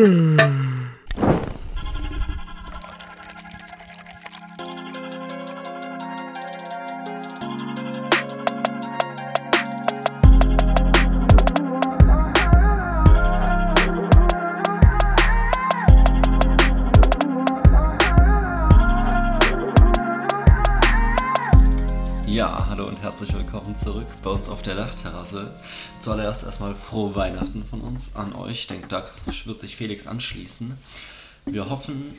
Ja, hallo und herzlich willkommen zurück bei uns auf der Dachterrasse. Zuallererst erstmal frohe Weihnachten von uns an euch. Ich denke, da wird sich Felix anschließen. Wir hoffen,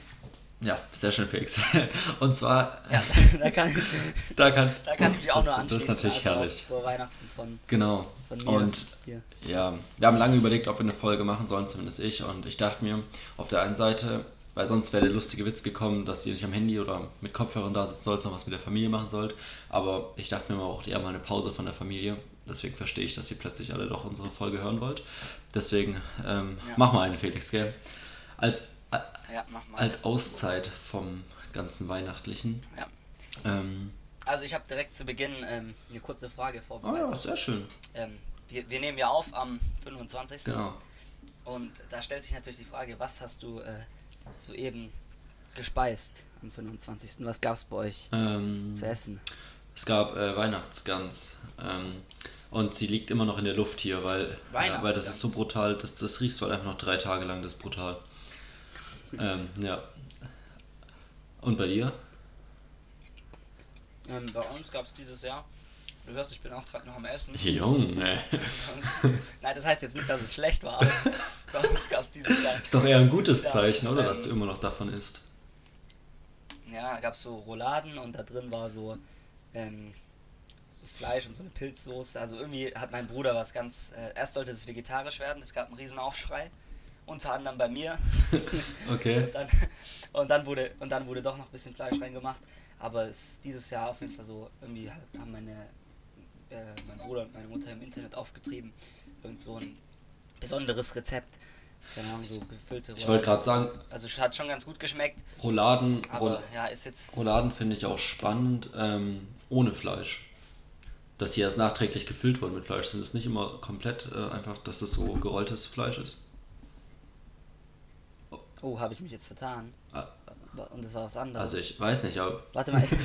ja, sehr schön, Felix. Und zwar, Ja, da kann ich, da kann, da kann ich mich auch nur anschließen. Das ist natürlich also herrlich. Vor Weihnachten von, Genau. von mir. Und hier. ja, wir haben lange überlegt, ob wir eine Folge machen sollen, zumindest ich. Und ich dachte mir, auf der einen Seite, weil sonst wäre der lustige Witz gekommen, dass ihr nicht am Handy oder mit Kopfhörern da sitzen sollt, noch was mit der Familie machen sollt. Aber ich dachte mir, man braucht eher mal eine Pause von der Familie. Deswegen verstehe ich, dass ihr plötzlich alle doch unsere Folge hören wollt. Deswegen ähm, Ja. mach mal eine, Felix, gell? Als, Ja, mach mal. als Auszeit vom ganzen Weihnachtlichen. Ja. Ähm, Also ich habe direkt zu Beginn ähm, eine kurze Frage vorbereitet. ja, sehr schön. ähm, wir, wir nehmen ja auf am 25. Genau. Und da stellt sich natürlich die Frage, was hast du äh, soeben gespeist am 25. Was gab es bei euch Ähm, zu essen? Es gab äh, Weihnachtsgans. Ähm, und sie liegt immer noch in der Luft hier, weil, äh, weil das ist so brutal, das, das riechst du halt einfach noch drei Tage lang, das ist brutal. ähm, ja. Und bei dir? Ähm, bei uns gab es dieses Jahr, du hörst, ich bin auch gerade noch am Essen. Junge. Bei uns- Nein, das heißt jetzt nicht, dass es schlecht war, aber bei uns gab es dieses Jahr. Ist doch eher ein gutes Ja, Zeichen, oder? Dass du immer noch davon isst. Ja, gab es so Rouladen und da drin war so, ähm, so Fleisch und so eine Pilzsoße. Also irgendwie hat mein Bruder was ganz. Äh, erst sollte es vegetarisch werden, es gab einen riesen Aufschrei. Unter anderem bei mir. Okay. Und dann, und dann wurde und dann wurde doch noch ein bisschen Fleisch reingemacht. Aber es ist dieses Jahr auf jeden Fall so, irgendwie haben meine äh, mein Bruder und meine Mutter im Internet aufgetrieben. Irgend so ein besonderes Rezept. Keine Ahnung, so gefüllte Ich wollte gerade sagen, Also hat schon ganz gut geschmeckt. Rouladen, Aber Roul- ja, ist jetzt. Rouladen finde ich auch spannend, ähm, ohne Fleisch. Dass die erst nachträglich gefüllt wurden mit Fleisch. Sind es nicht immer komplett äh, einfach, dass das so gerolltes Fleisch ist? Oh, habe ich mich jetzt vertan. Ah, Und das war was anderes. Also ich weiß nicht, aber Warte mal.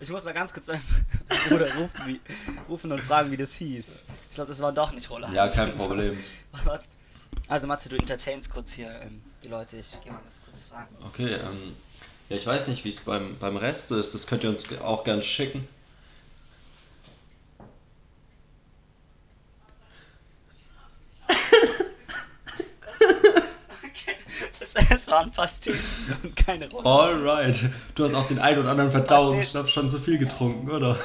Ich muss mal ganz kurz meinen Bruder rufen, wie, rufen und fragen, wie das hieß. Ich glaube, das war doch nicht Roller. ja, kein Problem. Also Matze, du entertainst kurz hier ähm, die Leute. Ich gehe mal ganz kurz fragen. Okay, ähm, ja, ich weiß nicht, wie es beim, beim Rest so ist. Das könnt ihr uns auch gerne schicken. Es waren Pasteten und keine Roller. Alright. Du hast auch den einen oder anderen Verdauungsschnaps Pasteten. schon zu viel getrunken, oder?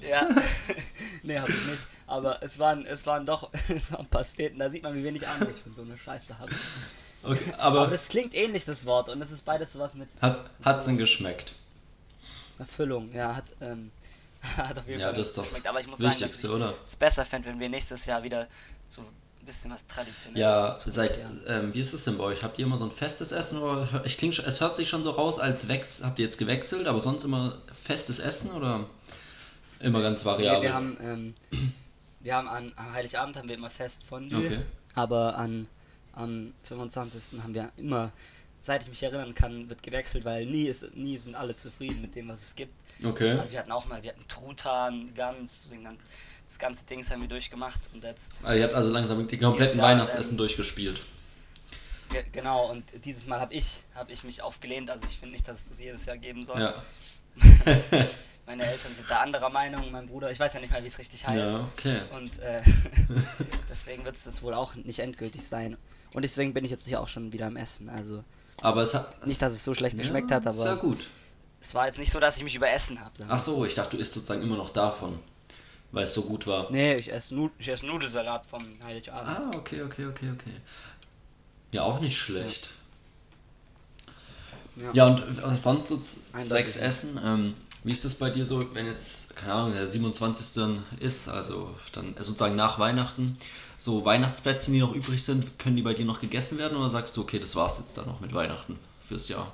Ja. nee, habe ich nicht. Aber es waren, es waren doch es waren Pasteten. Da sieht man, wie wenig Ahnung ich für so eine Scheiße habe. Okay, Aber aber das klingt ähnlich, das Wort. Und es ist beides sowas mit hat hat's denn geschmeckt? einer Füllung. Ja, hat, ähm, hat auf jeden Ja, Fall das geschmeckt. Aber ich muss sagen, dass ich oder? es besser fände, wenn wir nächstes Jahr wieder zu ein bisschen was traditionell Ja, seid, ähm, wie ist es denn bei euch? Habt ihr immer so ein festes Essen oder ich kling, es hört sich schon so raus, als wex, habt ihr jetzt gewechselt, aber sonst immer festes Essen oder immer ganz Nee, variabel? wir haben, ähm, wir haben an, an Heiligabend haben wir immer Fest Fondue, Okay. aber an am 25. haben wir immer, seit ich mich erinnern kann, wird gewechselt, weil nie ist, nie sind alle zufrieden mit dem, was es gibt. okay. Also wir hatten auch mal, wir hatten Truthahn, Gans, das ganze Dings haben wir durchgemacht und jetzt Also ihr habt also langsam die kompletten Jahr, Weihnachtsessen ähm, durchgespielt. Ge- Genau, und dieses Mal habe ich, hab ich mich aufgelehnt. Also ich finde nicht, dass es das jedes Jahr geben soll. Ja. Meine Eltern sind da anderer Meinung, mein Bruder, ich weiß ja nicht mal, wie es richtig heißt. Ja, okay. Und äh, deswegen wird es das wohl auch nicht endgültig sein. Und deswegen bin ich jetzt hier auch schon wieder am Essen. Also Aber es hat. nicht, dass es so schlecht geschmeckt ja, hat, aber Sehr gut. es war jetzt nicht so, dass ich mich überessen habe. Ach so, ich dachte, du isst sozusagen immer noch davon, weil es so gut war. Nee, ich esse, Nu ich esse Nudelsalat vom Heiligabend. Ah, okay, okay, okay, okay. Ja, auch nicht schlecht. Ja. Ja, und äh, sonst so zwecks. Essen, ähm, wie ist das bei dir so, wenn jetzt, keine Ahnung, der 27. dann ist, also dann sozusagen nach Weihnachten, so Weihnachtsplätzchen, die noch übrig sind, können die bei dir noch gegessen werden oder sagst du, okay, das war's jetzt dann noch mit Weihnachten fürs Jahr?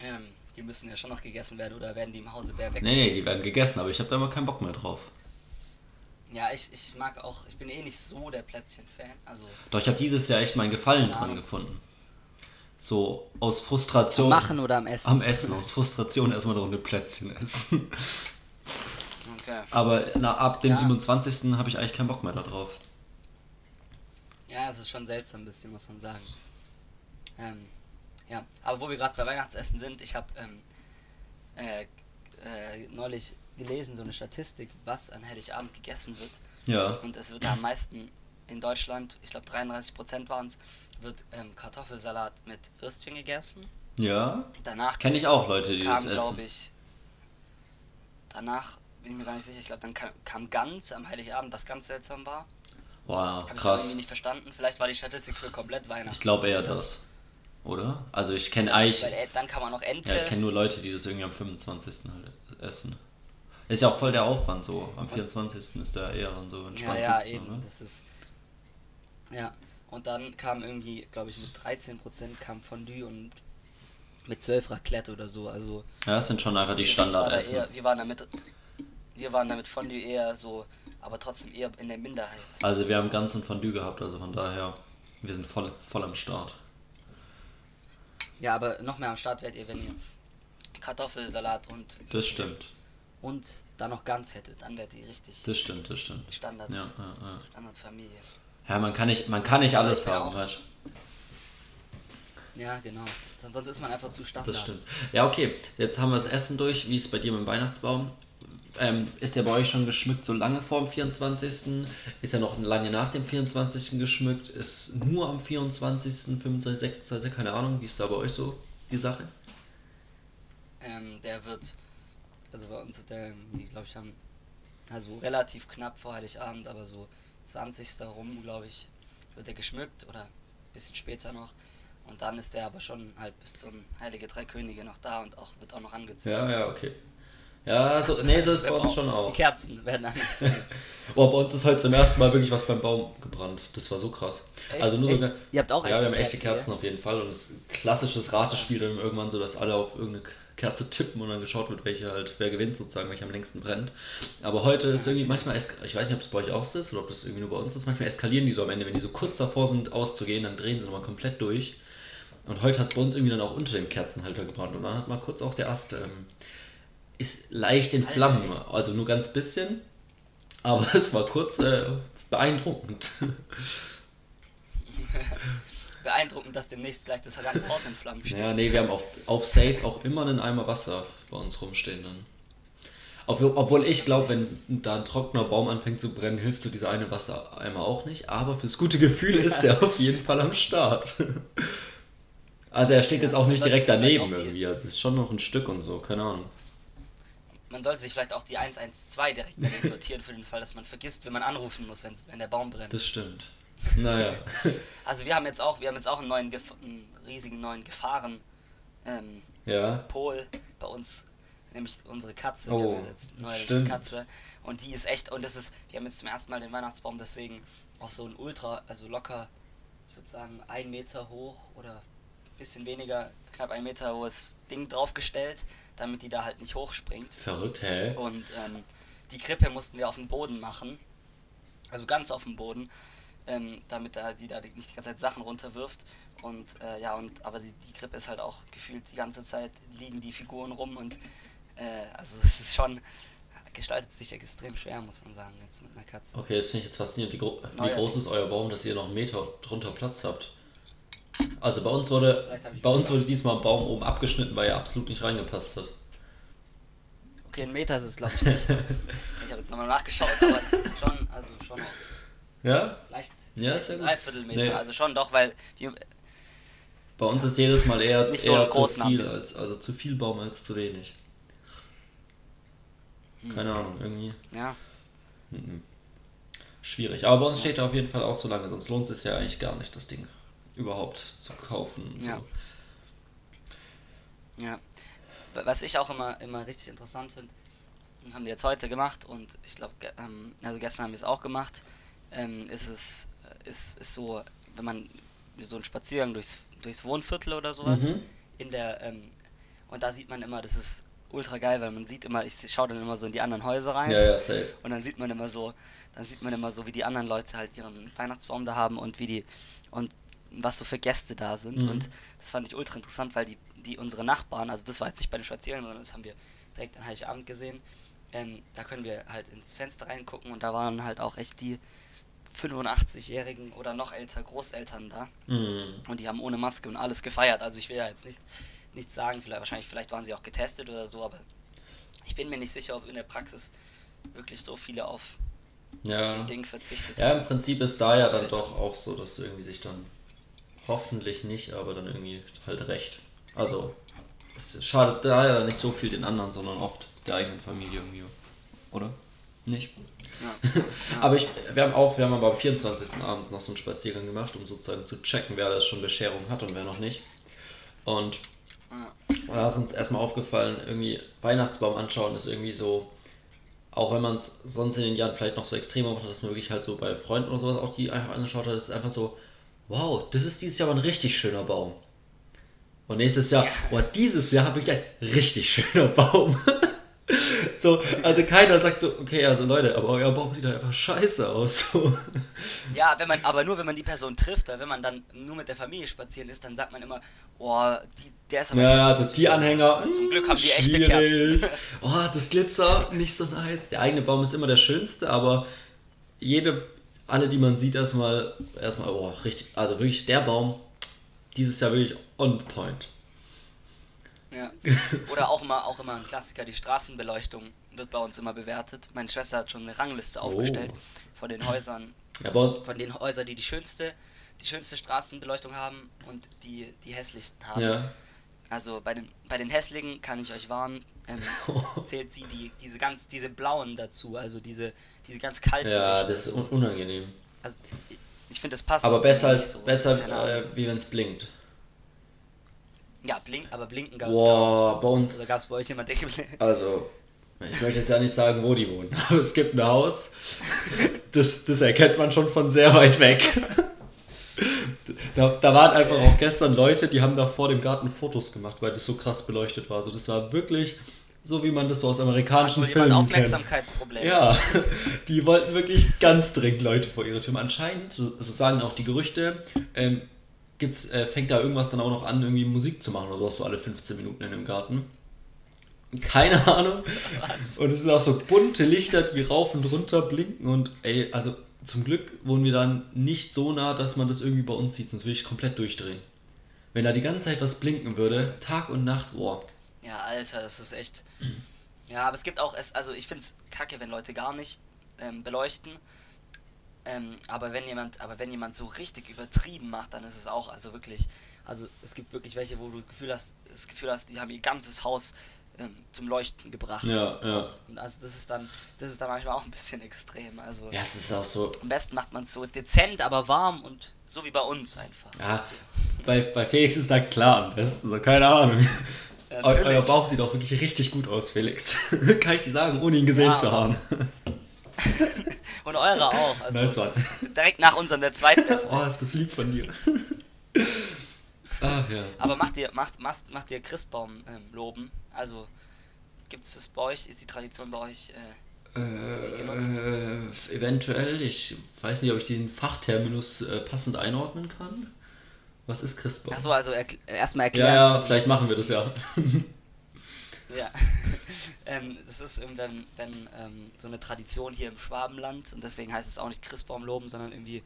Ähm, die müssen ja schon noch gegessen werden oder werden die im Hause Bär Nee, weggeschmissen? nee, die werden gegessen, aber ich habe da immer keinen Bock mehr drauf. Ja, ich, ich mag auch, ich bin eh nicht so der Plätzchen-Fan. Also Doch, ich habe dieses Jahr echt meinen Gefallen dran gefunden. So aus Frustration. machen oder am Essen. Am Essen, aus Frustration erstmal eine Runde Plätzchen essen. Okay. Aber na, ab dem Ja. 27. habe ich eigentlich keinen Bock mehr darauf. Ja, es ist schon seltsam ein bisschen, muss man sagen. Ähm, ja, aber wo wir gerade bei Weihnachtsessen sind, ich habe ähm, äh, äh, neulich gelesen, so eine Statistik, was an Heiligabend gegessen wird. Ja. Und es wird da am meisten in Deutschland, ich glaube 33% waren es, wird ähm, Kartoffelsalat mit Würstchen gegessen. Ja. Danach Kenne ich auch Leute, die kam, das glaube essen. ich, danach bin ich mir gar nicht sicher, ich glaube, dann kam, kam Gans am Heiligabend, was ganz seltsam war. Wow, Habe ich krass. irgendwie nicht verstanden. Vielleicht war die Statistik für komplett Weihnachten. Ich glaube eher das. Oder? Also ich kenne eigentlich. Weil dann kann man noch Ente. Ja, ich kenne nur Leute, die das irgendwie am 25. halt essen. Ist ja auch voll der Aufwand so. Am 24. ist der eher dann so ja, entspannt ja, sitzen, eben. ne? Das ist. Ja. Und dann kam irgendwie, glaube ich, mit 13% kam Fondue und mit 12 Raclette oder so. Also Ja, das sind schon einfach die ich war da Standardessen. eher, wir waren damit. Wir waren damit Fondue eher so, aber trotzdem eher in der Minderheit. Also wir haben ganz und Fondue gehabt, also von daher, wir sind voll, voll am Start. Ja, aber noch mehr am Start werdet ihr, wenn ihr Kartoffelsalat und Das stimmt. und dann noch ganz hättet, dann wärt ihr richtig Das stimmt, das stimmt. Standard, Ja, ja, ja. Standardfamilie. ja man kann nicht, man kann nicht alles Ich haben, weißt Ja, genau. Sonst sonst ist man einfach zu Standard. Das stimmt. Ja, okay, jetzt haben wir das Essen durch. Wie ist es bei dir mit dem Weihnachtsbaum? Ähm, ist der bei euch schon geschmückt so lange vor dem 24.? Ist er noch lange nach dem 24. geschmückt? Ist nur am 24., 25., 26., keine Ahnung. Wie ist da bei euch so die Sache? Ähm, der wird, also bei uns, der, glaube ich, haben, also relativ knapp vor Heiligabend, aber so 20. rum, glaube ich, wird er geschmückt oder ein bisschen später noch. Und dann ist der aber schon halt bis zum Heilige Drei Könige noch da und auch wird auch noch angezündet. Ja, ja, okay. Ja, so, Also, nee, so ist bei uns schon Die auch. Kerzen werden angezündet. Oh, bei uns ist heute zum ersten Mal wirklich was beim Baum gebrannt. Das war so krass. Echt? Also nur Echt? Ihr habt auch ja, echte wir haben echte Kerzen, Kerzen auf jeden Fall. Und es ist ein klassisches Ratespiel dann irgendwann so, dass alle auf irgendeine Kerze tippen und dann geschaut wird, welche halt, wer gewinnt sozusagen, welche am längsten brennt. Aber heute ist irgendwie manchmal, ich weiß nicht, ob das bei euch auch so ist oder ob das irgendwie nur bei uns ist, manchmal eskalieren die so am Ende, wenn die so kurz davor sind auszugehen, dann drehen sie nochmal komplett durch. Und heute hat es bei uns irgendwie dann auch unter dem Kerzenhalter gebrannt und dann hat mal kurz auch der Ast ähm, ist leicht in Flammen, also nur ganz bisschen, aber es war kurz äh, beeindruckend. Beeindruckend, dass demnächst gleich das ganze Haus in Flammen steht. Ja, nee, wir haben auf, auf Safe auch immer einen Eimer Wasser bei uns rumstehen dann. Ob, obwohl ich glaube, wenn da ein trockener Baum anfängt zu brennen, hilft so dieser eine Wassereimer auch nicht. Aber fürs gute Gefühl ist er auf jeden Fall am Start. Also er steht Ja, jetzt auch nicht direkt daneben irgendwie. Also es ist schon noch ein Stück und so, keine Ahnung. Man sollte sich vielleicht auch die 112 direkt daneben notieren für den Fall, dass man vergisst, wenn man anrufen muss, wenn der Baum brennt. Das stimmt. Naja. Also wir haben jetzt auch, wir haben jetzt auch einen neuen, Gef einen riesigen neuen Gefahren ähm, ja. Pol bei uns, nämlich unsere Katze. Oh, wir haben jetzt eine neue stimmt. Katze und die ist echt und das ist, wir haben jetzt zum ersten Mal den Weihnachtsbaum deswegen auch so ein ultra, also locker, ich würde sagen ein Meter hoch oder bisschen weniger, knapp ein Meter hohes Ding draufgestellt, damit die da halt nicht hochspringt. Verrückt, hä? Und ähm, die Krippe mussten wir auf dem Boden machen. Also ganz auf dem Boden. Ähm, damit da die da nicht die ganze Zeit Sachen runterwirft. Und äh, ja, und aber die, die Krippe ist halt auch gefühlt die ganze Zeit liegen die Figuren rum und äh, also es ist schon gestaltet sich extrem schwer, muss man sagen, jetzt mit einer Katze. Okay, das finde ich jetzt faszinierend. Wie, gro wie Neuerdings. groß ist euer Baum, dass ihr noch einen Meter drunter Platz habt? Also bei uns wurde, bei uns wurde diesmal ein Baum oben abgeschnitten, weil er absolut nicht reingepasst hat. Okay, ein Meter ist es glaube ich nicht. ich habe jetzt nochmal nachgeschaut, aber schon, also schon auch Ja? vielleicht, Ja, vielleicht ein. Dreiviertelmeter. Nee. Also schon doch, weil die, Bei uns ist jedes Mal eher, Nicht so eher zu viel, als, also zu viel Baum als zu wenig. Hm. Keine Ahnung, irgendwie ja, mhm. schwierig. Aber bei uns steht er auf jeden Fall auch so lange, sonst lohnt es ja eigentlich gar nicht, das Ding überhaupt zu kaufen. Ja. So. Ja. Was ich auch immer, immer richtig interessant finde, haben wir jetzt heute gemacht und ich glaube, ähm, also gestern haben wir es auch gemacht, ähm, ist es äh, ist, ist so, wenn man so einen Spaziergang durchs, durchs Wohnviertel oder sowas Mhm. in der ähm, und da sieht man immer, das ist ultra geil, weil man sieht immer, ich schaue dann immer so in die anderen Häuser rein. Ja, ja, safe. Und dann sieht man immer so, dann sieht man immer so, wie die anderen Leute halt ihren Weihnachtsbaum da haben und wie die und was so für Gäste da sind. Mhm. Und das fand ich ultra interessant, weil die, die unsere Nachbarn, also das war jetzt nicht bei den Spaziergängen, sondern das haben wir direkt an Heiligabend gesehen. Ähm, da können wir halt ins Fenster reingucken und da waren halt auch echt die 85-jährigen oder noch älter Großeltern da. Mhm. Und die haben ohne Maske und alles gefeiert. Also ich will ja jetzt nicht nichts sagen, vielleicht wahrscheinlich vielleicht waren sie auch getestet oder so, aber ich bin mir nicht sicher, ob in der Praxis wirklich so viele auf Ja. den Ding verzichtet Ja, im haben. Prinzip ist da ja dann doch auch so, dass irgendwie sich dann hoffentlich nicht, aber dann irgendwie halt recht. Also, es schadet da ja nicht so viel den anderen, sondern oft der eigenen Familie irgendwie. Oder? Nicht? Ja. Aber ich, wir haben auch, wir haben aber am 24. Abend noch so einen Spaziergang gemacht, um sozusagen zu checken, wer das schon Bescherung hat und wer noch nicht. Und da ist uns erstmal aufgefallen, irgendwie Weihnachtsbaum anschauen ist irgendwie so, auch wenn man es sonst in den Jahren vielleicht noch so extremer macht, dass man wirklich halt so bei Freunden oder sowas auch die einfach angeschaut hat, ist einfach so, wow, das ist dieses Jahr aber ein richtig schöner Baum. Und nächstes Jahr, Ja. boah, dieses Jahr wirklich ein richtig schöner Baum. so, also keiner sagt so, okay, also Leute, aber euer Baum sieht halt einfach scheiße aus. So. ja, wenn man, aber nur wenn man die Person trifft, wenn man dann nur mit der Familie spazieren ist, dann sagt man immer, oh, die, der ist aber Ja, hässlich. also die Anhänger. Zum Glück haben die hm, echte. Kerzen. Oh, das Glitzer, nicht so nice. Der eigene Baum ist immer der schönste, aber jede, alle, die man sieht, erstmal, erstmal, oh, richtig, also wirklich der Baum, dieses Jahr wirklich on point. Ja. Oder auch immer, auch immer ein Klassiker, die Straßenbeleuchtung wird bei uns immer bewertet. Meine Schwester hat schon eine Rangliste Oh. aufgestellt von den Häusern, Ja, von den Häusern, die die schönste, die schönste Straßenbeleuchtung haben und die die hässlichsten haben. ja. Also bei den, bei den hässlichen kann ich euch warnen, ähm, zählt sie die, diese ganz, diese blauen dazu, also diese, diese ganz kalten Ja, Lichter. das ist unangenehm. Also, ich- ich finde, das passt. Aber besser als, so. besser, äh, wie wenn es blinkt. Ja, blink, aber blinken gab es nicht bei uns- Oder gab es bei euch jemand, der Also, ich möchte jetzt ja nicht sagen, wo die wohnen, aber es gibt ein Haus, das, das erkennt man schon von sehr weit weg. Da, da waren einfach auch gestern Leute, die haben da vor dem Garten Fotos gemacht, weil das so krass beleuchtet war. Also das war wirklich so, wie man das so aus amerikanischen Hat Filmen kennt. Aufmerksamkeitsprobleme. Ja, die wollten wirklich ganz dringend Leute vor ihre Türen. Anscheinend, so, so sagen auch die Gerüchte, ähm, gibt's, äh, fängt da irgendwas dann auch noch an, irgendwie Musik zu machen oder sowas, so alle 15 Minuten in dem Garten. Keine Ahnung. Was? Und es sind auch so bunte Lichter, die rauf und runter blinken und ey, also zum Glück wohnen wir dann nicht so nah, dass man das irgendwie bei uns sieht, sonst würde ich komplett durchdrehen. Wenn da die ganze Zeit was blinken würde, Tag und Nacht, boah. Ja, Alter, das ist echt. Ja, aber es gibt auch, es, also ich finde es kacke, wenn Leute gar nicht ähm, beleuchten. Ähm, aber wenn jemand, aber wenn jemand so richtig übertrieben macht, dann ist es auch, also wirklich, also es gibt wirklich welche, wo du Gefühl hast, das Gefühl hast, die haben ihr ganzes Haus ähm, zum Leuchten gebracht. Ja, ja. Und also das ist dann, das ist dann manchmal auch ein bisschen extrem. Also Ja, es ist auch so, am besten macht man es so dezent, aber warm und so wie bei uns einfach. ja, So. bei, bei Felix ist da klar am besten, so keine Ahnung. Ja, Eu, euer. Bauch sieht auch wirklich richtig gut aus, Felix. Kann ich dir sagen, ohne ihn gesehen Ja, zu haben. Und eure auch. Also Nice direkt nach unserem der zweitbeste. Oh, ist das lieb von dir. Ach ja. Aber macht ihr, macht, macht, macht ihr Christbaum ähm, loben? Also gibt es das bei euch? Ist die Tradition bei euch? Äh, die genutzt? Äh, eventuell, ich weiß nicht, ob ich den Fachterminus äh, passend einordnen kann. Was ist Christbaum? achso, also erkl- erstmal ja, erklären. ja, die- vielleicht machen wir das ja. Ja. ähm, das ist irgendwann wenn, ähm, so eine Tradition hier im Schwabenland und deswegen heißt es auch nicht Christbaum loben, sondern irgendwie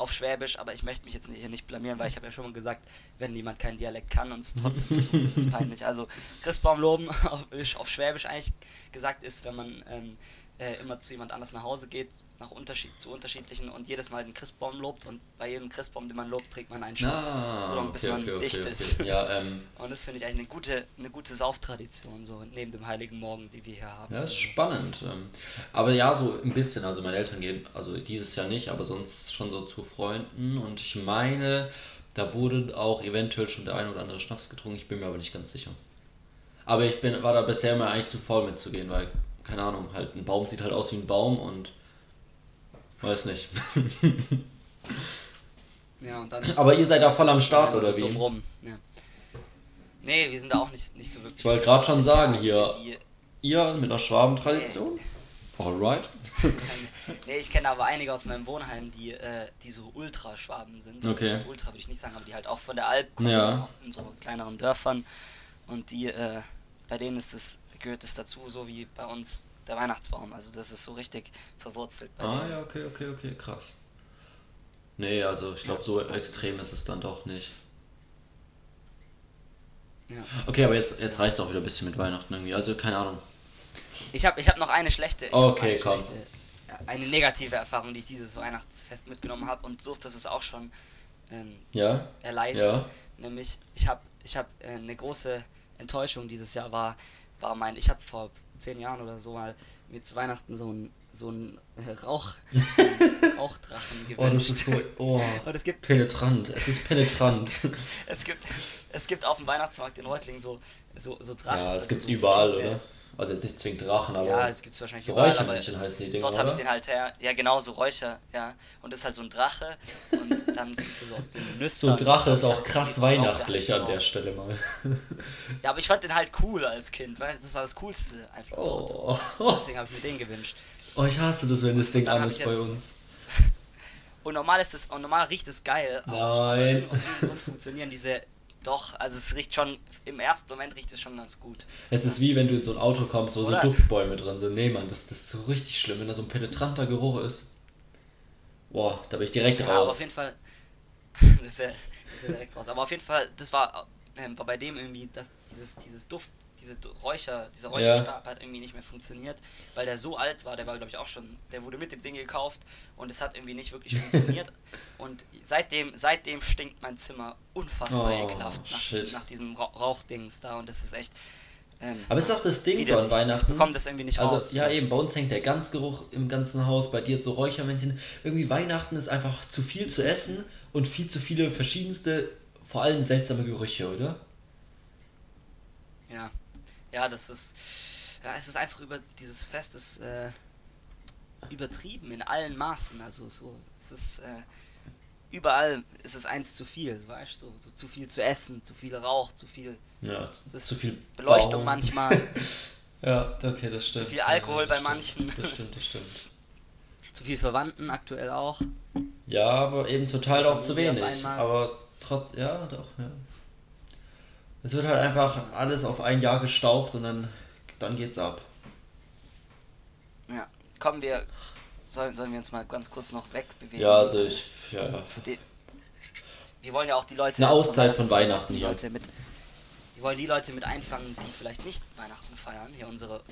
auf Schwäbisch, aber ich möchte mich jetzt hier nicht blamieren, weil ich habe ja schon mal gesagt, wenn jemand keinen Dialekt kann und es trotzdem versucht, ist es peinlich. Also Christbaum loben auf, auf Schwäbisch eigentlich gesagt ist, wenn man ähm, äh, immer zu jemand anders nach Hause geht, nach Unterschied, zu unterschiedlichen und jedes Mal den Christbaum lobt und bei jedem Christbaum, den man lobt, trägt man einen Schutz, Ah, so lange bis okay, man okay, okay, dicht okay. ist. Ja, ähm, Und das finde ich eigentlich eine gute, eine gute Sauftradition, so neben dem Heiligen Morgen, die wir hier haben. ja, ist spannend. Ähm, aber ja, so ein bisschen. Also meine Eltern gehen, also dieses Jahr nicht, aber sonst schon so zu Freunden. Und ich meine, da wurde auch eventuell schon der ein oder andere Schnaps getrunken. Ich bin mir aber nicht ganz sicher. Aber ich bin, war da bisher immer eigentlich zu faul mitzugehen, weil, keine Ahnung, halt ein Baum sieht halt aus wie ein Baum und weiß nicht. Ja, und dann Aber ihr seid da voll am Start, oder so wie? dumm rum. Ja. Nee, wir sind da auch nicht, nicht so wirklich. Ich wollte gerade schon sagen, hier- Ihr mit einer Schwabentradition? Alright. Die, nee, ich kenne aber einige aus meinem Wohnheim, die, äh, die so Ultraschwaben sind. Okay. Also Ultra würde ich nicht sagen, aber die halt auch von der Alp kommen, Ja. auch in so kleineren Dörfern. Und die, äh, bei denen ist es, gehört es dazu, so wie bei uns der Weihnachtsbaum. Also das ist so richtig verwurzelt bei Ah denen. ja, okay, okay, okay, krass. Nee, also ich glaube, Ja, so das extrem ist- ist es dann doch nicht. Ja. Okay, aber jetzt, jetzt reicht es auch wieder ein bisschen mit Weihnachten irgendwie. Also keine Ahnung. Ich habe ich hab noch eine schlechte, ich hab Okay, eine, komm. schlechte ja, eine negative Erfahrung, die ich dieses Weihnachtsfest mitgenommen habe und du durftest es auch schon ähm, Ja? erleiden. Ja. Nämlich, ich habe ich hab, äh, eine große Enttäuschung dieses Jahr war, war mein, ich habe vor zehn Jahren oder so mal mir zu Weihnachten so ein so ein äh, Rauch, so einen Rauchdrachen Oh, das gewünscht. ist so. Oh. Und es gibt, Penetrant. Es ist penetrant. es gibt, es gibt auf dem Weihnachtsmarkt in Reutlingen so, so, so Drachen. ja, das also gibt's so überall, verschiedene- oder? Also jetzt nicht zwingend Drachen, aber. Ja, es gibt's wahrscheinlich so überall, aber heißen die Dinger, dort habe ich den halt her. Ja, genau, so Räucher, ja. Und das ist halt so ein Drache und dann gibt es so aus den So Nüstern. ein Drache ist auch halt so krass der weihnachtlich halt an so der. Stelle mal. Ja, aber ich fand den halt cool als Kind, weil das war das Coolste einfach dort. Oh. Deswegen habe ich mir den gewünscht. oh, ich hasse das, wenn das Ding an ist bei uns. Und normal ist es, und normal riecht es geil. Auch, aber Nein. irgend- aus irgendeinem Grund funktionieren diese. Doch, also es riecht schon, im ersten Moment riecht es schon ganz gut. Es ist wie wenn du in so ein Auto kommst, wo Oder? so Duftbäume drin sind. Nee, Mann, das, das ist so richtig schlimm, wenn da so ein penetranter Geruch ist. Boah, da bin ich direkt Ja, aber raus. auf jeden Fall. das, ist ja, das ist ja direkt raus. Aber auf jeden Fall, das war, ähm, war bei dem irgendwie, dass dieses, dieses Duft, diese Räucher, dieser Räucherstab hat irgendwie nicht mehr funktioniert, weil der so alt war, der war glaube ich auch schon, der wurde mit dem Ding gekauft und es hat irgendwie nicht wirklich funktioniert. und seitdem, seitdem stinkt mein Zimmer unfassbar Oh, ekelhaft nach, diesem, nach diesem Ra Rauchdings da und das ist echt. Ähm, Aber es ist auch das Ding so an Weihnachten. Ich bekomme das irgendwie nicht also, raus. ja, eben, bei uns hängt der Ganzgeruch im ganzen Haus, bei dir so Räuchermännchen. Irgendwie Weihnachten ist einfach zu viel zu essen und viel zu viele verschiedenste, vor allem seltsame Gerüche, oder? Ja, ja, das ist, ja, es ist einfach über dieses Fest ist äh, übertrieben in allen Maßen. Also so, es ist äh, überall ist es eins zu viel, weißt du, so, so zu viel zu essen, zu viel Rauch, zu viel Ja, das zu viel Beleuchtung Baum. manchmal, Ja, okay, das stimmt. viel Alkohol ja, bei das manchen. Stimmt, das stimmt, das stimmt. zu viel Verwandten aktuell auch. Ja, aber eben total auch zu wenig. Aber trotz, ja, doch, ja. Es wird halt einfach alles auf ein Jahr gestaucht und dann, dann geht's ab. Ja, kommen wir, sollen, sollen wir uns mal ganz kurz noch wegbewegen? Ja, also ich, ja, ja. Die, wir wollen ja auch die Leute. Eine Auszeit von Weihnachten die. Leute mit, wir wollen die Leute mit einfangen, die vielleicht nicht Weihnachten feiern. Hier unsere,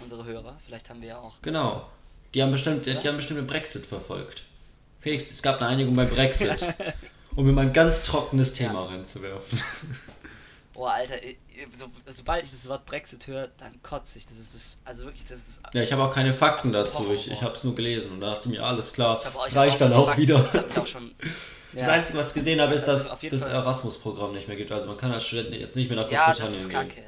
unsere Hörer. Vielleicht haben wir ja auch. Genau. Die haben bestimmt, Oder? die haben bestimmt den Brexit verfolgt. Felix, es gab eine Einigung beim Brexit. um mir mal ein ganz trockenes Thema reinzuwerfen. Oh, Alter, so, sobald ich das Wort Brexit höre, dann kotze ich. Das ist das. Also wirklich, das ist. Ja, ich habe auch keine Fakten Also, dazu. Ich, ich habe es nur gelesen und da dachte mir, alles klar, das reicht dann auch Fakten- wieder. Das auch schon. Das Ja, Einzige, was ich gesehen habe, ist, Also dass jeden das Erasmus-Programm nicht mehr gibt. Also man kann als Student jetzt nicht mehr nach ja Großbritannien das ist gehen. kacke.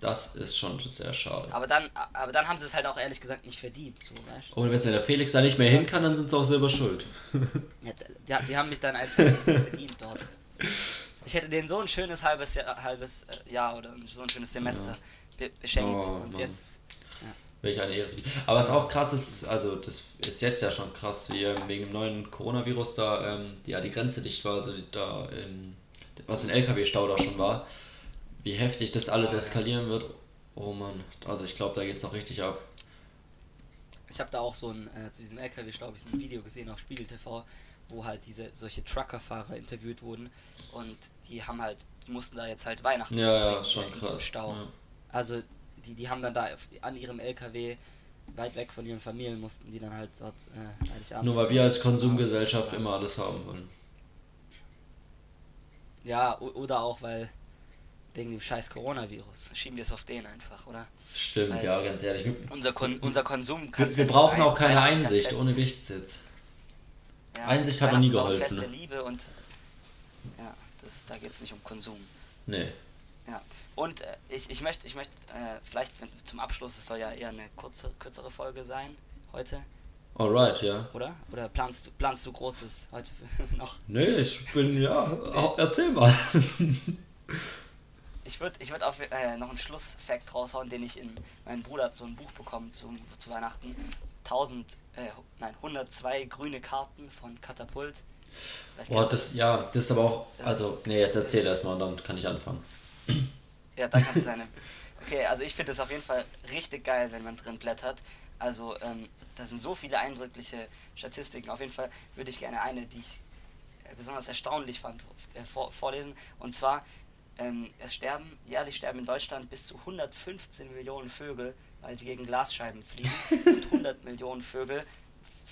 Das ist schon sehr schade. Aber dann, aber dann haben sie es halt auch ehrlich gesagt nicht verdient. So, weißt du? Und wenn der Felix da nicht mehr hin kann, dann sind sie auch selber schuld. Ja, die, die haben mich dann einfach nicht mehr verdient dort. Ich hätte denen so ein schönes halbes Jahr, halbes äh, Jahr oder so ein schönes Semester be beschenkt. Oh, und Mann. jetzt. Welch eine Ehre. Aber was auch krass ist, also das ist jetzt ja schon krass, wie ähm, wegen dem neuen Coronavirus da ähm, die, ja, die Grenze dicht war, also da in, was in LKW-Stau da schon war, wie heftig das alles ja. eskalieren wird. Oh Mann, also ich glaube, da geht's noch richtig ab. Ich habe da auch so ein, äh, zu diesem LKW, glaube ich, so ein Video gesehen auf Spiegel TV, wo halt diese solche Truckerfahrer interviewt wurden und die haben halt, die mussten da jetzt halt Weihnachten Ja, ja, äh, in krass. diesem Stau. Ja. Also die, die haben dann da an ihrem LKW weit weg von ihren Familien mussten die dann halt dort äh, Heiligabend Nur weil wir als. Konsumgesellschaft immer alles haben wollen. Ja, oder auch weil wegen dem scheiß Coronavirus schieben wir es auf den einfach, oder? Stimmt, Weil- ja, ganz ehrlich. Wir, Unser, Kon unser Konsum wir, kann's wir nicht brauchen auch keine Einsicht, ohne Nichtsitz. ja, Einsicht hat noch nie geholfen, Fest der ne? Liebe und ja, das, da geht es nicht um Konsum. Nee. Ja. Und äh, ich, ich möchte, ich möchte äh, vielleicht zum Abschluss, es soll ja eher eine kurze, kürzere Folge sein heute, Alright, ja. oder? Oder planst du, planst du Großes heute noch? Nee, ich bin, ja, au- erzähl mal. Ich würde ich würd auf äh, noch einen Schlussfakt raushauen, den ich in. Mein Bruder hat so ein Buch bekommen zum, zu Weihnachten. 1000, äh, nein, 102 grüne Karten von Katapult. Boah, das, ja, das ist aber auch. Also, nee, jetzt erzähl erst mal und dann kann ich anfangen. Ja, dann kannst du deine. Okay, also ich finde das auf jeden Fall richtig geil, wenn man drin blättert. Also, ähm, da sind so viele eindrückliche Statistiken. Auf jeden Fall würde ich gerne eine, die ich äh, besonders erstaunlich fand, äh, vor, vorlesen. Und zwar, ähm, es sterben, jährlich sterben in Deutschland bis zu 115 Millionen Vögel, weil sie gegen Glasscheiben fliegen. und 100 Millionen Vögel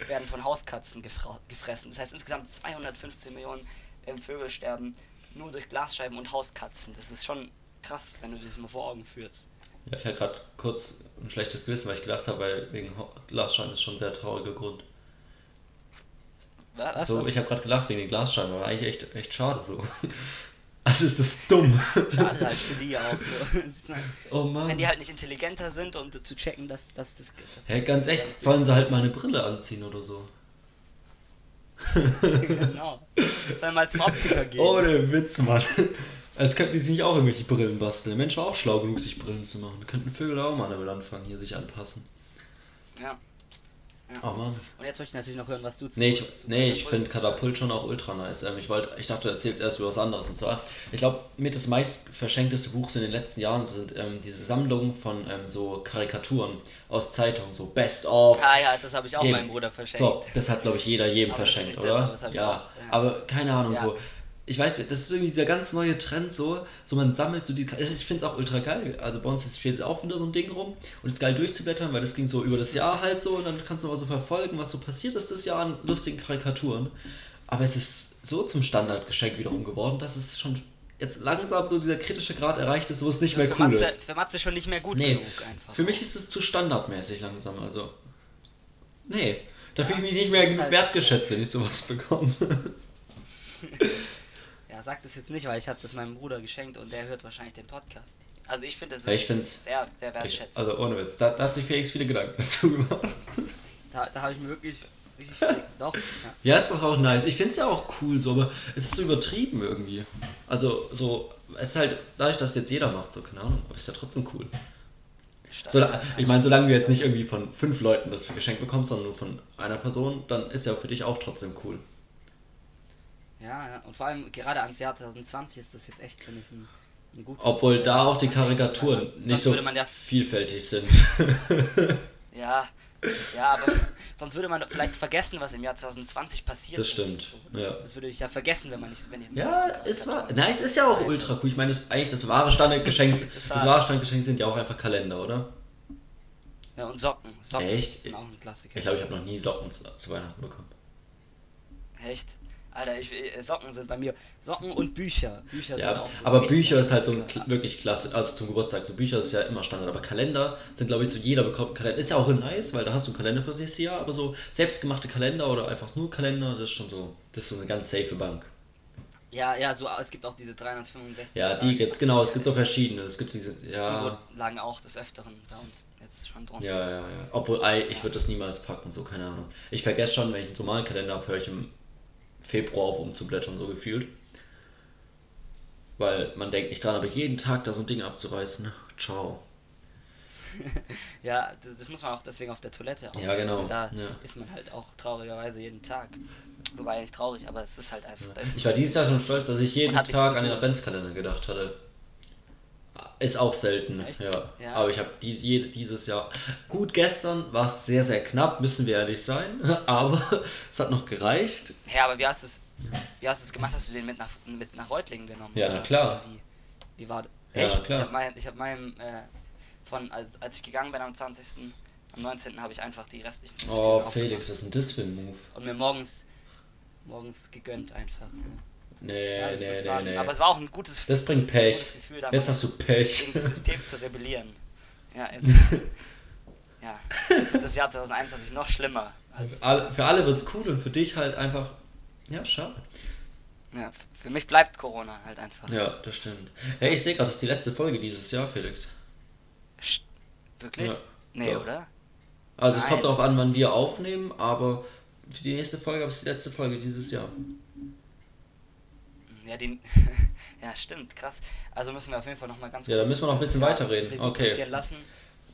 werden von Hauskatzen gefressen. Das heißt, insgesamt 215 Millionen ähm, Vögel sterben nur durch Glasscheiben und Hauskatzen. Das ist schon krass, wenn du dir das mal vor Augen führst. Ja, ich hatte gerade kurz ein schlechtes Gewissen, weil ich gedacht habe, weil wegen Glasscheiben ist schon ein sehr trauriger Grund. Was? So, ich habe gerade gelacht wegen den Glasscheiben, aber eigentlich echt, echt schade so. Also ist dumm. Schade halt für die auch so. Halt, oh Mann. Wenn die halt nicht intelligenter sind und zu checken, dass, dass das. Dass hey, ganz echt, sollen sie halt mal eine Brille anziehen oder so. genau. Sollen mal zum Optiker gehen. Ohne Witz, Mann. Als könnten die sich nicht auch irgendwelche Brillen basteln. Der Mensch war auch schlau genug, sich Brillen zu machen. Da könnten Vögel auch mal damit anfangen, hier sich anpassen. Ja. Ja. Oh Mann. Und jetzt möchte ich natürlich noch hören, was du zu Nee, ich, zu nee, ich finde Katapult schon auch ultra nice. Ähm, ich, wollt, ich dachte, du erzählst erst über was anderes. Und zwar, ich glaube, mit das meist verschenkteste Buch so in den letzten Jahren sind ähm, diese Sammlungen von ähm, so Karikaturen aus Zeitungen, so Best of. Ah ja, das habe ich auch meinem Bruder verschenkt. So, das hat, glaube ich, jeder jedem aber verschenkt, oder? Das, aber, das ja, auch, ja. aber keine Ahnung, ja. so ich weiß, das ist irgendwie dieser ganz neue Trend so, so man sammelt so die, ich finde es auch ultra geil, also bei uns steht jetzt auch wieder so ein Ding rum und es ist geil durchzublättern, weil das ging so über das Jahr halt so und dann kannst du mal so verfolgen, was so passiert ist das Jahr an lustigen Karikaturen, aber es ist so zum Standardgeschenk wiederum geworden, dass es schon jetzt langsam so dieser kritische Grad erreicht ist, wo es nicht mehr cool Matze, ist. Für Matze schon nicht mehr gut nee, genug einfach. Für mich ist es zu standardmäßig langsam, also nee, da ja, fühle ich mich nicht mehr halt wertgeschätzt, wenn ich sowas bekomme. Ja, sag das jetzt nicht, weil ich habe das meinem Bruder geschenkt und der hört wahrscheinlich den Podcast. Also ich finde, das ist sehr, sehr wertschätzend. Also ohne Witz, da, da hast du Felix viele Gedanken dazu gemacht. Da, da habe ich mir wirklich richtig viel, doch. Ja. ja, ist doch auch nice. Ich finde es ja auch cool so, aber es ist so übertrieben irgendwie. Also so, es ist halt, dadurch, dass jetzt jeder macht, so, keine Ahnung, aber ist ja trotzdem cool. So, ich meine, solange du jetzt nicht irgendwie von fünf Leuten das geschenkt bekommst, sondern nur von einer Person, dann ist ja für dich auch trotzdem cool. Ja, ja, und vor allem gerade ans Jahr 2020 ist das jetzt echt, finde ich, ein, ein gutes... Obwohl da auch die Karikaturen ja, nicht so ja, vielfältig sind. ja, ja, aber sonst würde man vielleicht vergessen, was im Jahr 2020 passiert das ist. Stimmt. So, das, ja. das würde ich ja vergessen, wenn man nicht... Wenn ich ja, ist wahr. Nein, es ist ja auch ultra cool. Ich meine, das, eigentlich das wahre Standardgeschenk, das wahre Standardgeschenk sind ja auch einfach Kalender, oder? Ja, und Socken. Socken Echt? sind auch ein Klassiker. Ich glaube, ich habe noch nie Socken zu, zu Weihnachten bekommen. Echt? Alter, ich, äh, Socken sind bei mir. Socken und Bücher. Bücher ja, sind auch so. Aber Bücher ist halt so wirklich klasse. Also zum Geburtstag. So Bücher ist ja immer Standard. Aber Kalender sind, glaube ich, zu jeder bekommt Kalender. Ist ja auch nice, weil da hast du einen Kalender fürs nächste Jahr. Aber so selbstgemachte Kalender oder einfach nur Kalender, das ist schon so. Das ist so eine ganz safe Bank. Ja, ja, so, es gibt auch diese 365. Ja, die gibt es, genau, es gibt so verschiedene. Es gibt diese, ja. Die lagen auch des Öfteren bei uns jetzt schon drunter. Ja, ja, ja. Obwohl, ich würde das niemals packen, so, keine Ahnung. Ich vergesse schon, wenn ich einen normalen Kalender habe, höre ich im Februar auf umzublättern, so gefühlt. Weil man denkt nicht dran, aber jeden Tag da so ein Ding abzureißen, ciao. ja, das, das, muss man auch deswegen auf der Toilette aufhören, Ja, genau. Da ja. ist man halt auch traurigerweise jeden Tag. Wobei nicht traurig, aber es ist halt einfach. Ja. Ich war dieses Jahr schon stolz, dass ich jeden Tag an den Adventskalender gedacht hatte. Ist auch selten, ja. ja. Aber ich habe die, dieses Jahr. Gut, gestern war es sehr, sehr knapp, müssen wir ehrlich sein. Aber es hat noch gereicht. Ja, aber wie hast du es wie hast du es gemacht? Hast du den mit nach, mit nach Reutlingen genommen? Ja, na klar. Wie, wie war das? Echt? Ja, klar. Ich habe mein, hab meinem, äh, von, als, als ich gegangen bin am 20., am 19. habe ich einfach die restlichen fünf Oh, Felix, was ist denn das für ein Move? Und mir morgens, morgens gegönnt einfach so. Nee, ja, nee, nee, war, nee. Aber es war auch ein gutes, das bringt Pech. gutes Gefühl, jetzt hast du Pech. gegen das System zu rebellieren. Ja, jetzt, ja, jetzt wird das Jahr 2021 noch schlimmer. Als alle, für alle wird es cool und für dich halt einfach, ja, schade. Ja, für mich bleibt Corona halt einfach. Ja, das stimmt. Hey, ich sehe gerade, das ist die letzte Folge dieses Jahr, Felix. Wirklich? Ja, nee, ja. oder? Also Nein, es kommt darauf an, wann wir aufnehmen, aber für die nächste Folge ist die letzte Folge dieses Jahr. Ja, die, ja, stimmt, krass. Also müssen wir auf jeden Fall noch mal ganz Ja, kurz. da müssen wir noch ein bisschen das weiterreden. Revue Okay. passieren lassen.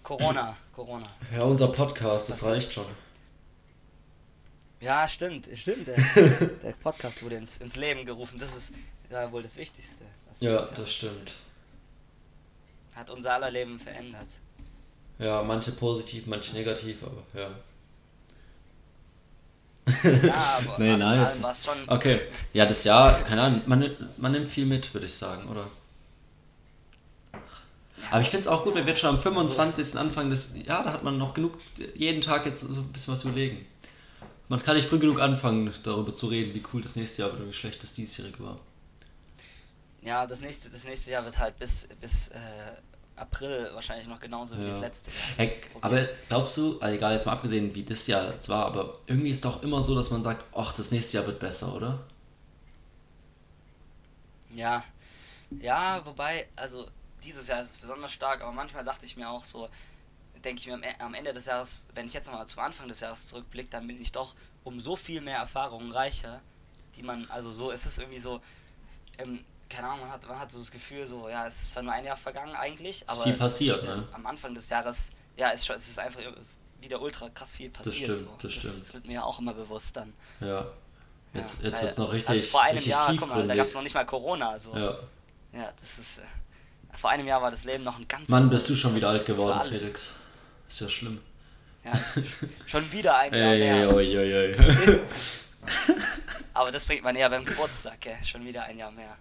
Corona, Corona. Ja, unser Podcast, das reicht schon. Ja, stimmt, stimmt. Der, der Podcast wurde ins, ins Leben gerufen. Das ist ja wohl das Wichtigste. was Ja, das passiert stimmt. ist. Hat unser aller Leben verändert. Ja, manche positiv, manche negativ, aber ja. Ja, aber Nee, alles nice. war es schon. Okay. Ja, das Jahr, keine Ahnung, man, nimmt- man nimmt viel mit, würde ich sagen, oder? Aber ich finde es auch gut, wenn wir schon am 25. Anfang des, ja, da hat man noch genug, jeden Tag jetzt so ein bisschen was überlegen. Man kann nicht früh genug anfangen, darüber zu reden, wie cool das nächste Jahr wird oder wie schlecht das diesjährige war. Ja, das nächste, das nächste Jahr wird halt bis, bis äh, April wahrscheinlich noch genauso wie Ja. das letzte Jahr. Das aber glaubst du, also egal, jetzt mal abgesehen, wie das Jahr jetzt war, aber irgendwie ist doch immer so, dass man sagt, ach, das nächste Jahr wird besser, oder? Ja, ja, wobei, also dieses Jahr ist es besonders stark, aber manchmal dachte ich mir auch so, denke ich mir am, E- am Ende des Jahres, wenn ich jetzt nochmal zum Anfang des Jahres zurückblicke, dann bin ich doch um so viel mehr Erfahrungen reicher, die man, also so, es ist irgendwie so, ähm, keine Ahnung, man hat, man hat so das Gefühl, so, ja, es ist zwar nur ein Jahr vergangen eigentlich, aber viel es passiert, ist, ne? am Anfang des Jahres, ja, es es ist einfach wieder ultra krass viel passiert. stimmt, so. das das stimmt. wird mir auch immer bewusst dann. Ja. Jetzt, ja, jetzt wird es noch richtig. Also vor einem Jahr, guck mal, da gab es noch nicht mal Corona, so. Ja. Ja, das ist. Äh, vor einem Jahr war das Leben noch ein ganz Mann, bist du schon wieder Also alt geworden. Felix. Ist ja schlimm. Ja, schon wieder ein Jahr mehr. oi, oi, oi. Aber das bringt man eher beim Geburtstag, gell? Schon wieder ein Jahr mehr.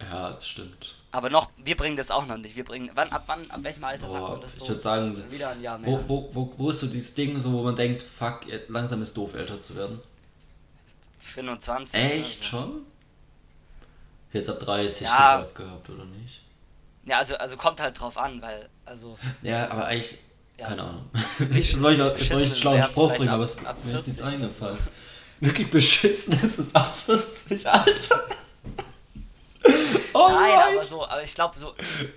Ja, das stimmt. Aber noch, wir bringen das auch noch nicht. Wir bringen, wann, ab wann, ab welchem Alter sagt Boah, man das ich so? würde sagen, wieder ein Jahr mehr. wo, wo, wo, wo ist so dieses Ding, so, wo man denkt, fuck, jetzt langsam ist doof, älter zu werden? 25. Echt so. schon? Jetzt ab 30 Ja. gesagt gehabt, oder nicht? Ja, also, also kommt halt drauf an, weil, also, Ja, aber eigentlich, Ja. keine Ahnung. Wirklich soll ich, ich beschissen einen schlauen Spruch bringen, ab- aber es ab mir ist nichts 40 oder eingefallen. so. Wirklich beschissen ist es ab 40, Alter. Oh Nein, aber so, aber ich glaube so,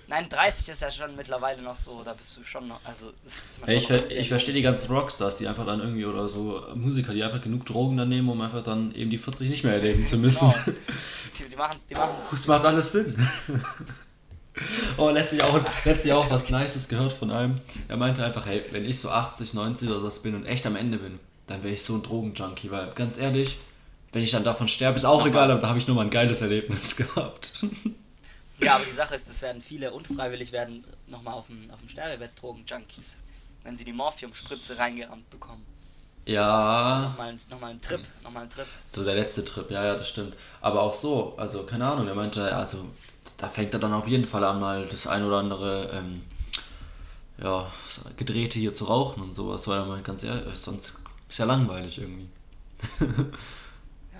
nein, 30 ist ja schon mittlerweile noch so, da bist du schon noch, also, das ist man schon ich, ver ich verstehe die ganzen Rockstars, die einfach dann irgendwie oder so Musiker, die einfach genug Drogen dann nehmen, um einfach dann eben die 40 nicht mehr erleben zu müssen. Genau. Die, die machen's, die machen's. Das macht alles Sinn. Oh, letztlich auch, letztlich auch was Nices gehört von einem. Er meinte einfach, hey, wenn ich so 80, 90 oder so bin und echt am Ende bin, dann wäre ich so ein Drogenjunkie, weil ganz ehrlich, wenn ich dann davon sterbe, ist auch egal, aber da habe ich nur mal ein geiles Erlebnis gehabt. Ja, aber die Sache ist, es werden viele unfreiwillig werden nochmal auf dem, auf dem Sterbebett Drogen-Junkies, wenn sie die Morphium-Spritze reingerammt bekommen. Ja, Nochmal, nochmal ein Trip, nochmal ein Trip. so der letzte Trip, ja, ja, das stimmt. Aber auch so, also keine Ahnung, er meinte, also da fängt er dann auf jeden Fall an, mal das ein oder andere, ähm, ja, Gedrehte hier zu rauchen und sowas, weil er meint, ganz ehrlich, sonst ist ja langweilig irgendwie.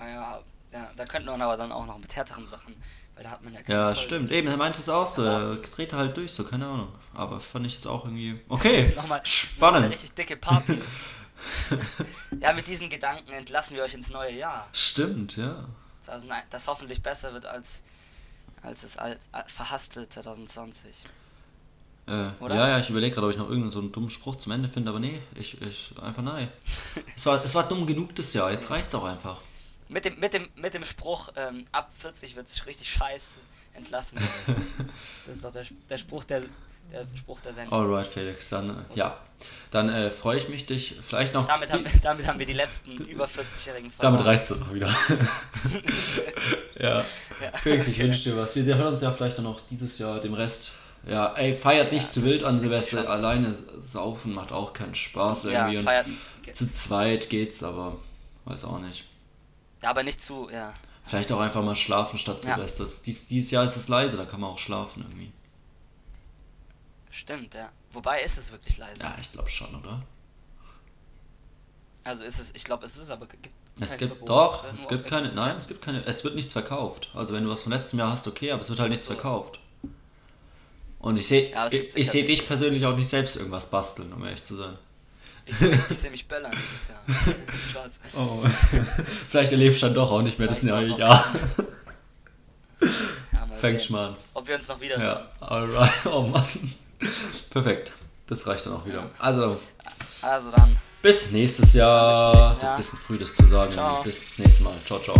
Ja, ja, ja, da könnte man aber dann auch noch mit härteren Sachen, weil da hat man ja keine Ja, Folgen stimmt. zu- Eben, er meinte es auch so. Er dreht halt durch, so, keine Ahnung. Aber fand ich jetzt auch irgendwie. Okay. Nochmal, nochmal eine Spannend. richtig dicke Party. ja, mit diesen Gedanken entlassen wir euch ins neue Jahr. Stimmt, ja. Also, nein, das hoffentlich besser wird als, als das alt, äh, verhasste 2020. Äh, Oder? ja, ja, ich überlege gerade, ob ich noch irgendeinen so einen dummen Spruch zum Ende finde, aber nee, ich, ich einfach nein. es, war, es war dumm genug das Jahr, jetzt reicht's auch einfach. Mit dem, mit dem, mit dem Spruch, ähm, ab 40 wird's richtig scheiße, entlassen wir euch. Das ist doch der, der Spruch der, der Spruch der Sendung. Alright, Felix, dann, äh, ja. Dann äh, freue ich mich, dich vielleicht noch. Damit haben, wir, damit haben wir die letzten über 40-Jährigen damit verloren. reicht's dann auch wieder. ja. Felix, ich wünsche dir was. Wir hören uns ja vielleicht dann noch dieses Jahr dem Rest. Ja, ey, feiert nicht Ja, zu das wild an Silvester. Alleine saufen macht auch keinen Spaß Ja, irgendwie. und feiert. Zu zweit geht's, aber weiß auch nicht. Ja, aber nicht zu, ja. Vielleicht auch einfach mal schlafen statt Ja. Silvester. Dies, dieses Jahr ist es leise, da kann man auch schlafen irgendwie. Stimmt, ja. Wobei ist es wirklich leise. Ja, ich glaube schon, oder? Also ist es, ich glaube, es ist aber gibt Es gibt Verbot, doch, es gibt keine, irgendeinem nein, es gibt keine, es wird nichts verkauft. Also wenn du was von letztem Jahr hast, okay, aber es wird halt nichts so. verkauft. Und ich sehe, Ja, ich, ich sehe dich persönlich auch nicht selbst irgendwas basteln, um ehrlich zu sein. Ich sehe mich, ich seh mich böllern dieses Jahr. Spaß. Oh, vielleicht erlebst du dann doch auch nicht mehr das neue Jahr. Ja, mal Fängst sehen, mal an. ob wir uns noch wieder Ja, hören. alright, oh Mann. Perfekt, das reicht dann auch wieder. Ja. Also, Also dann, bis nächstes Jahr. Bis zum nächsten Das ist Jahr. ein bisschen früh, das zu sagen. Ciao. Bis nächstes Mal. Ciao, ciao.